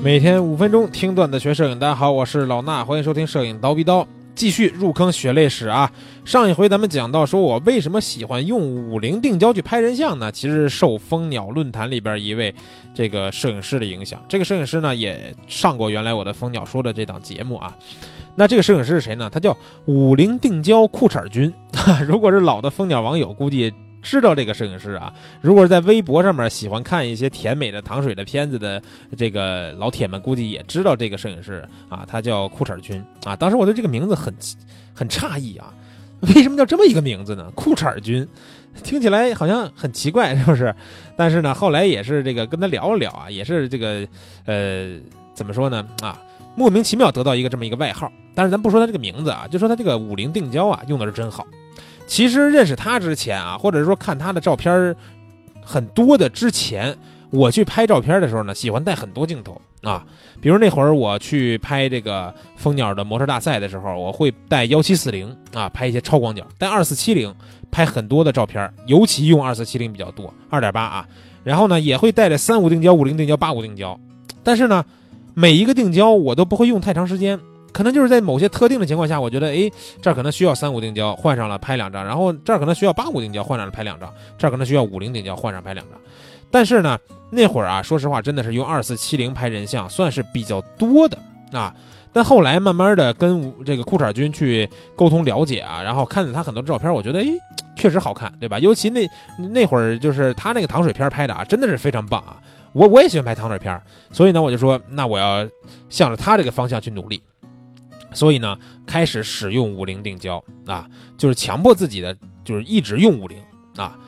每天五分钟听段子学摄影，大家好，我是老衲，欢迎收听摄影刀逼刀，继续入坑血泪史啊！上一回咱们讲到，说我为什么喜欢用五零定焦去拍人像呢？其实受蜂鸟论坛里边一位这个摄影师的影响，这个摄影师呢也上过原来我的蜂鸟说的这档节目啊。那这个摄影师是谁呢？他叫五零定焦裤衩君。如果是老的蜂鸟网友，估计。知道这个摄影师啊，如果是在微博上面喜欢看一些甜美的糖水的片子的这个老铁们，估计也知道这个摄影师啊，他叫裤衩君啊。当时我对这个名字很很诧异啊，为什么叫这么一个名字呢？裤衩君，听起来好像很奇怪，是不是？但是呢，后来也是这个跟他聊了聊啊，也是这个呃，怎么说呢啊，莫名其妙得到一个这么一个外号。但是咱不说他这个名字啊，就说他这个五零定焦啊，用的是真好。其实认识他之前啊，或者说看他的照片很多的之前，我去拍照片的时候呢，喜欢带很多镜头啊。比如那会儿我去拍这个蜂鸟的模特大赛的时候，我会带幺七四零啊，拍一些超广角；带二四七零拍很多的照片，尤其用二四七零比较多，二点八啊。然后呢，也会带着三五定焦、五零定焦、八五定焦。但是呢，每一个定焦我都不会用太长时间。可能就是在某些特定的情况下，我觉得，哎，这儿可能需要三五定焦，换上了拍两张；然后这儿可能需要八五定焦，换上了拍两张；这儿可能需要五零定焦，换上拍两张。但是呢，那会儿啊，说实话，真的是用二四七零拍人像算是比较多的啊。但后来慢慢的跟这个裤衩君去沟通了解啊，然后看见他很多照片，我觉得，哎，确实好看，对吧？尤其那那会儿就是他那个糖水片拍的啊，真的是非常棒啊。我我也喜欢拍糖水片，所以呢，我就说，那我要向着他这个方向去努力。所以呢，开始使用五零定焦啊，就是强迫自己的，就是一直用五零啊。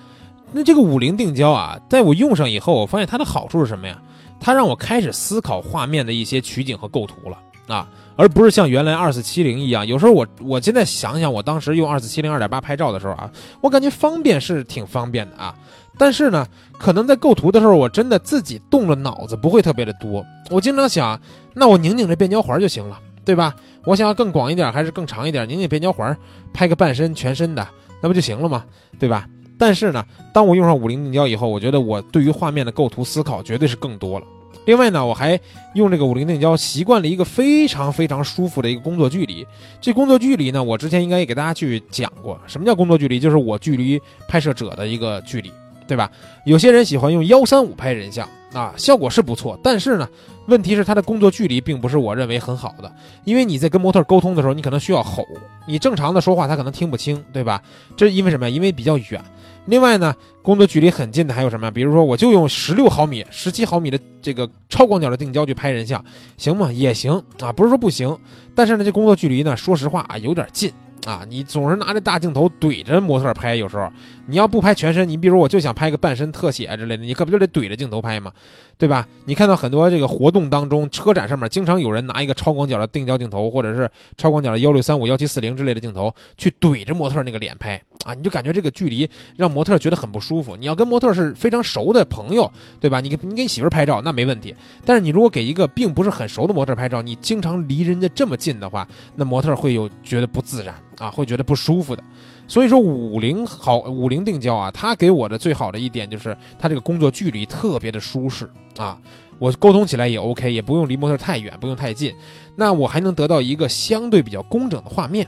那这个五零定焦啊，在我用上以后，我发现它的好处是什么呀？它让我开始思考画面的一些取景和构图了啊，而不是像原来二四七零一样。有时候我我现在想想，我当时用二四七零二点八拍照的时候啊，我感觉方便是挺方便的啊，但是呢，可能在构图的时候，我真的自己动了脑子不会特别的多。我经常想，那我拧拧这变焦环就行了。对吧？我想要更广一点，还是更长一点？拧拧变焦环，拍个半身、全身的，那不就行了吗？对吧？但是呢，当我用上五零定焦以后，我觉得我对于画面的构图思考绝对是更多了。另外呢，我还用这个五零定焦，习惯了一个非常非常舒服的一个工作距离。这工作距离呢，我之前应该也给大家去讲过，什么叫工作距离？就是我距离拍摄者的一个距离，对吧？有些人喜欢用幺三五拍人像。啊，效果是不错，但是呢，问题是他的工作距离并不是我认为很好的，因为你在跟模特沟通的时候，你可能需要吼，你正常的说话他可能听不清，对吧？这因为什么呀？因为比较远。另外呢，工作距离很近的还有什么？比如说，我就用十六毫米、十七毫米的这个超广角的定焦去拍人像，行吗？也行啊，不是说不行，但是呢，这工作距离呢，说实话啊，有点近。啊，你总是拿着大镜头怼着模特拍，有时候你要不拍全身，你比如我就想拍个半身特写之类的，你可不就得怼着镜头拍吗？对吧？你看到很多这个活动当中，车展上面经常有人拿一个超广角的定焦镜头，或者是超广角的幺六三五、幺七四零之类的镜头去怼着模特那个脸拍啊，你就感觉这个距离让模特觉得很不舒服。你要跟模特是非常熟的朋友，对吧？你你给你媳妇拍照那没问题，但是你如果给一个并不是很熟的模特拍照，你经常离人家这么近的话，那模特会有觉得不自然。啊，会觉得不舒服的，所以说五菱好五菱定焦啊，它给我的最好的一点就是它这个工作距离特别的舒适啊，我沟通起来也 OK，也不用离模特太远，不用太近，那我还能得到一个相对比较工整的画面。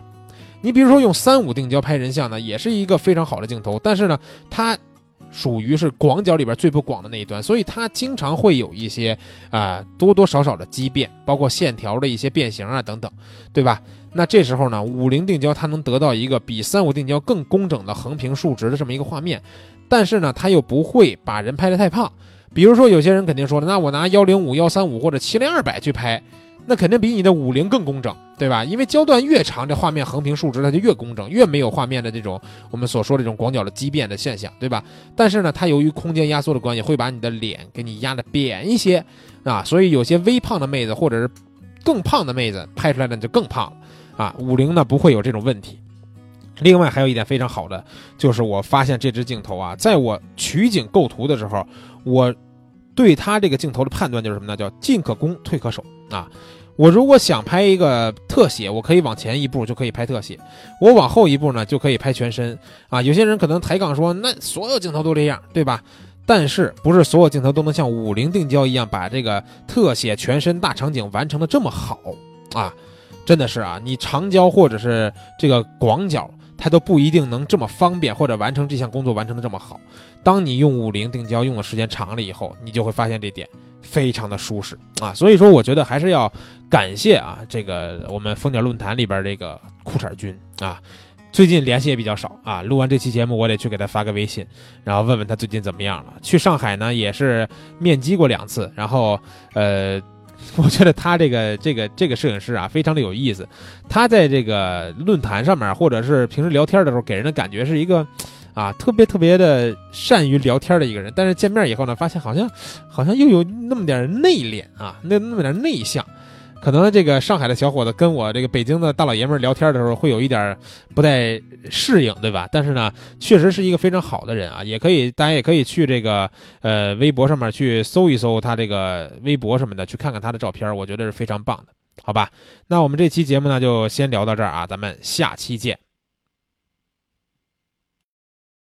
你比如说用三五定焦拍人像呢，也是一个非常好的镜头，但是呢，它。属于是广角里边最不广的那一端，所以它经常会有一些啊多多少少的畸变，包括线条的一些变形啊等等，对吧？那这时候呢，五零定焦它能得到一个比三五定焦更工整的横平竖直的这么一个画面，但是呢，它又不会把人拍得太胖。比如说有些人肯定说了，那我拿幺零五、幺三五或者七零二百去拍。那肯定比你的五零更工整，对吧？因为焦段越长，这画面横平竖直，它就越工整，越没有画面的这种我们所说的这种广角的畸变的现象，对吧？但是呢，它由于空间压缩的关系，会把你的脸给你压的扁一些啊，所以有些微胖的妹子或者是更胖的妹子拍出来呢就更胖了啊。五零呢不会有这种问题。另外还有一点非常好的，就是我发现这支镜头啊，在我取景构图的时候，我。对它这个镜头的判断就是什么呢？叫进可攻，退可守啊！我如果想拍一个特写，我可以往前一步就可以拍特写；我往后一步呢，就可以拍全身啊！有些人可能抬杠说，那所有镜头都这样，对吧？但是不是所有镜头都能像五菱定焦一样把这个特写全身大场景完成的这么好啊？真的是啊，你长焦或者是这个广角，它都不一定能这么方便或者完成这项工作完成的这么好。当你用五菱定焦用的时间长了以后，你就会发现这点非常的舒适啊。所以说，我觉得还是要感谢啊，这个我们蜂鸟论坛里边这个裤衩君啊。最近联系也比较少啊，录完这期节目，我得去给他发个微信，然后问问他最近怎么样了。去上海呢，也是面基过两次，然后呃，我觉得他这个这个这个摄影师啊，非常的有意思。他在这个论坛上面，或者是平时聊天的时候，给人的感觉是一个啊特别特别的善于聊天的一个人。但是见面以后呢，发现好像好像又有那么点内敛啊，那那么点内向。可能这个上海的小伙子跟我这个北京的大老爷们聊天的时候会有一点不太适应，对吧？但是呢，确实是一个非常好的人啊，也可以大家也可以去这个呃微博上面去搜一搜他这个微博什么的，去看看他的照片，我觉得是非常棒的，好吧？那我们这期节目呢就先聊到这儿啊，咱们下期见。